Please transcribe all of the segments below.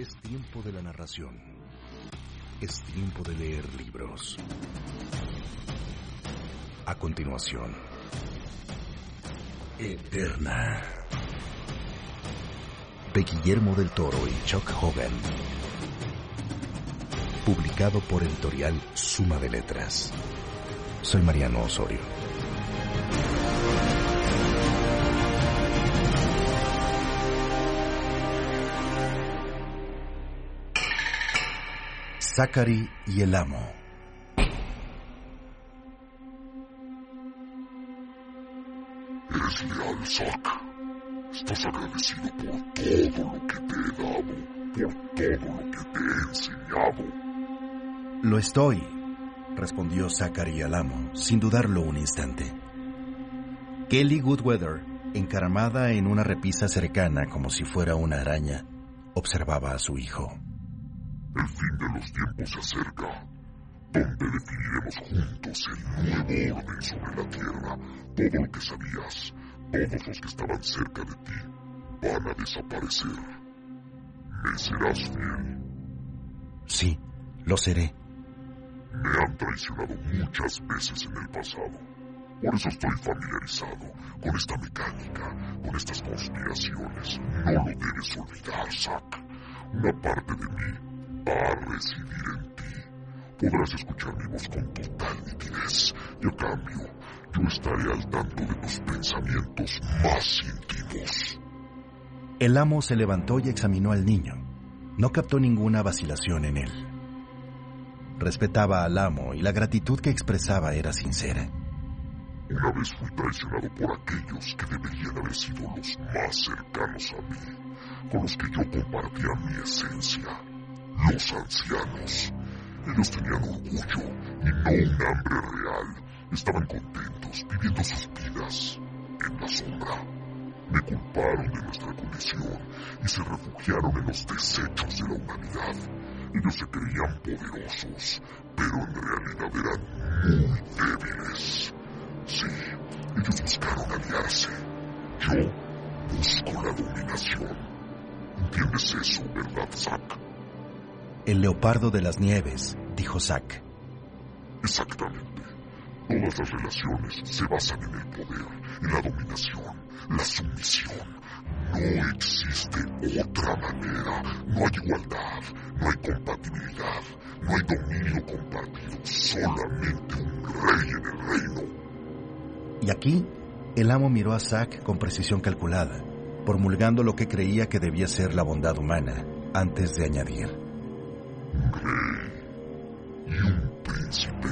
Es tiempo de la narración. Es tiempo de leer libros. A continuación, Eterna. De Guillermo del Toro y Chuck Hogan. Publicado por editorial Suma de Letras. Soy Mariano Osorio. Zachary y el amo. Eres leal, Zack. Estás agradecido por todo lo que te he dado, por todo lo que te he enseñado. Lo estoy, respondió Zachary al amo, sin dudarlo un instante. Kelly Goodweather, encaramada en una repisa cercana como si fuera una araña, observaba a su hijo. El fin de los tiempos se acerca, donde definiremos juntos el nuevo orden sobre la Tierra. Todo lo que sabías, todos los que estaban cerca de ti, van a desaparecer. ¿Me serás fiel? Sí, lo seré. Me han traicionado muchas veces en el pasado. Por eso estoy familiarizado con esta mecánica, con estas conspiraciones. No lo debes olvidar, Zack. Una parte de mí va a residir en ti. Podrás escuchar mi voz con total nitidez y a cambio yo estaré al tanto de tus pensamientos más íntimos. El amo se levantó y examinó al niño. No captó ninguna vacilación en él. Respetaba al amo y la gratitud que expresaba era sincera. Una vez fui traicionado por aquellos que deberían haber sido los más cercanos a mí, con los que yo compartía mi esencia, los ancianos. Ellos tenían orgullo y no un hambre real. Estaban contentos, viviendo sus vidas en la sombra. Me culparon de nuestra condición y se refugiaron en los desechos de la humanidad. Ellos se creían poderosos, pero en realidad eran muy débiles. Sí, ellos buscaron aliarse. Yo busco la dominación. ¿Entiendes eso, verdad, Zack? El leopardo de las nieves, dijo Zack. Exactamente. Todas las relaciones se basan en el poder, en la dominación, la sumisión. No existe otra manera. No hay igualdad, no hay compatibilidad, no hay dominio compartido, solamente un rey en el reino. Y aquí, el amo miró a Zack con precisión calculada, promulgando lo que creía que debía ser la bondad humana, antes de añadir. Rey y un príncipe.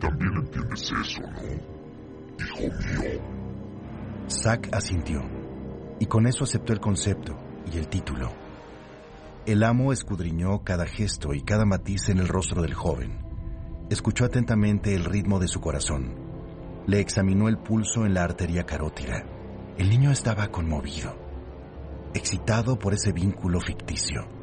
También entiendes eso, ¿no? Hijo mío. Zack asintió, y con eso aceptó el concepto y el título. El amo escudriñó cada gesto y cada matiz en el rostro del joven. Escuchó atentamente el ritmo de su corazón. Le examinó el pulso en la arteria carótida. El niño estaba conmovido, excitado por ese vínculo ficticio.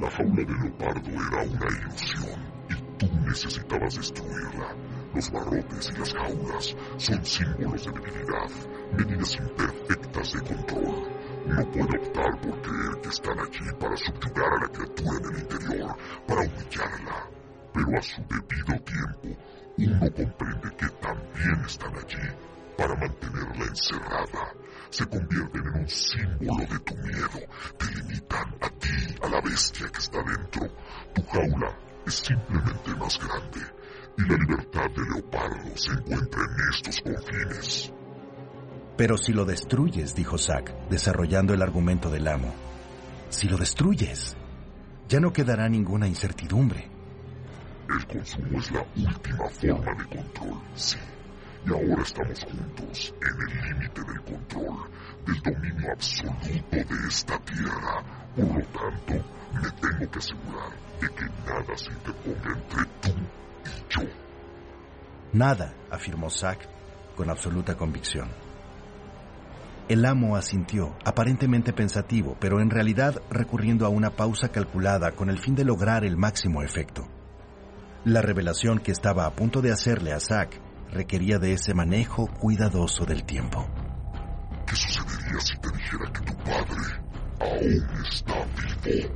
La jaula de leopardo era una ilusión y tú necesitabas destruirla. Los barrotes y las jaulas son símbolos de debilidad, medidas imperfectas de control. No puede optar por creer que están allí para subyugar a la criatura en el interior, para humillarla. Pero a su debido tiempo, uno comprende que también están allí para mantenerla encerrada. Se convierten en un símbolo de tu miedo. Te limitan a ti, a la bestia que está dentro. Tu jaula es simplemente más grande. Y la libertad de leopardo se encuentra en estos confines. Pero si lo destruyes, dijo Zack, desarrollando el argumento del amo. Si lo destruyes, ya no quedará ninguna incertidumbre. El consumo es la última forma de control, sí. Y ahora estamos juntos en el límite del control, del dominio absoluto de esta tierra. Por lo tanto, me tengo que asegurar de que nada se interponga entre tú y yo. Nada, afirmó Zack con absoluta convicción. El amo asintió, aparentemente pensativo, pero en realidad recurriendo a una pausa calculada con el fin de lograr el máximo efecto. La revelación que estaba a punto de hacerle a Zack requería de ese manejo cuidadoso del tiempo. ¿Qué sucedería si te dijera que tu padre aún está vivo.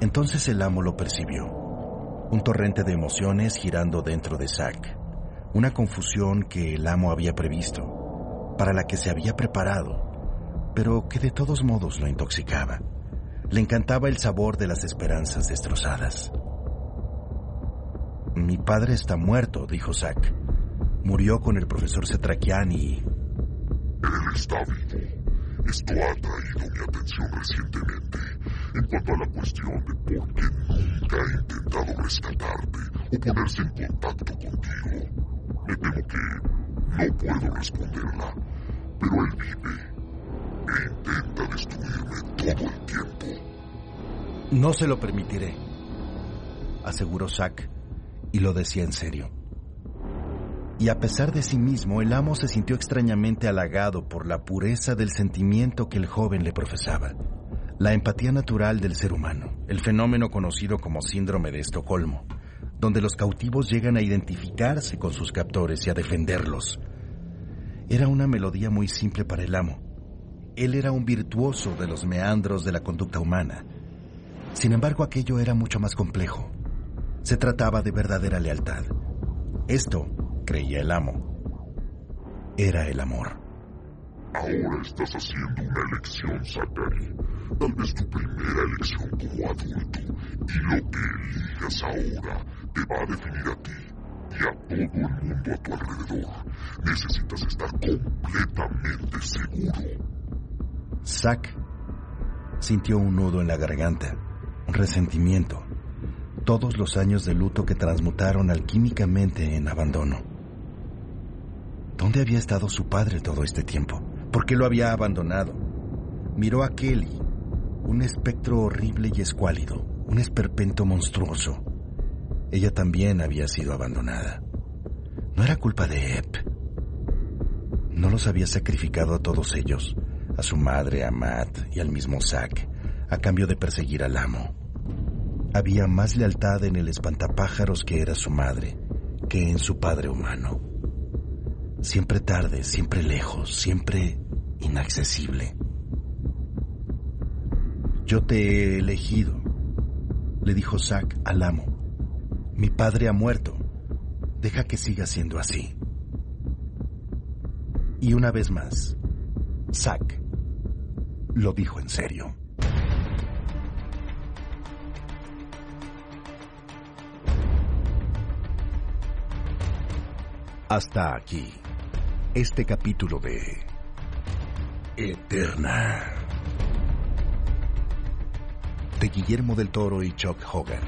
Entonces el amo lo percibió. Un torrente de emociones girando dentro de Zack. Una confusión que el amo había previsto, para la que se había preparado, pero que de todos modos lo intoxicaba. Le encantaba el sabor de las esperanzas destrozadas. Mi padre está muerto, dijo Zack. Murió con el profesor Cetraquian y... Él está vivo. Esto ha atraído mi atención recientemente. En cuanto a la cuestión de por qué nunca ha intentado rescatarte o ponerse en contacto contigo, me temo que no puedo responderla. Pero él vive e intenta destruirme todo el tiempo. No se lo permitiré, aseguró Zack, y lo decía en serio. Y a pesar de sí mismo, el amo se sintió extrañamente halagado por la pureza del sentimiento que el joven le profesaba. La empatía natural del ser humano, el fenómeno conocido como síndrome de Estocolmo, donde los cautivos llegan a identificarse con sus captores y a defenderlos. Era una melodía muy simple para el amo. Él era un virtuoso de los meandros de la conducta humana. Sin embargo, aquello era mucho más complejo. Se trataba de verdadera lealtad. Esto, creía el amo, era el amor. Ahora estás haciendo una elección, Zachary. Tal vez tu primera elección como adulto. Y lo que elijas ahora te va a definir a ti y a todo el mundo a tu alrededor. Necesitas estar completamente seguro. Zack sintió un nudo en la garganta, un resentimiento, todos los años de luto que transmutaron alquímicamente en abandono. ¿Dónde había estado su padre todo este tiempo? ¿Por qué lo había abandonado? Miró a Kelly, un espectro horrible y escuálido, un esperpento monstruoso. Ella también había sido abandonada. No era culpa de Ep. No los había sacrificado a todos ellos, a su madre, a Matt y al mismo Zack, a cambio de perseguir al amo. Había más lealtad en el espantapájaros que era su madre que en su padre humano. Siempre tarde, siempre lejos, siempre inaccesible. Yo te he elegido, le dijo Zack al amo. Mi padre ha muerto. Deja que siga siendo así. Y una vez más, Zack lo dijo en serio. Hasta aquí, este capítulo de Eterna de Guillermo del Toro y Chuck Hogan,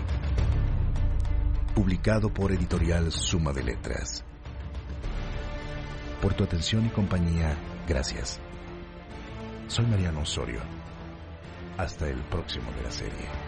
publicado por editorial Suma de Letras. Por tu atención y compañía, gracias. Soy Mariano Osorio. Hasta el próximo de la serie.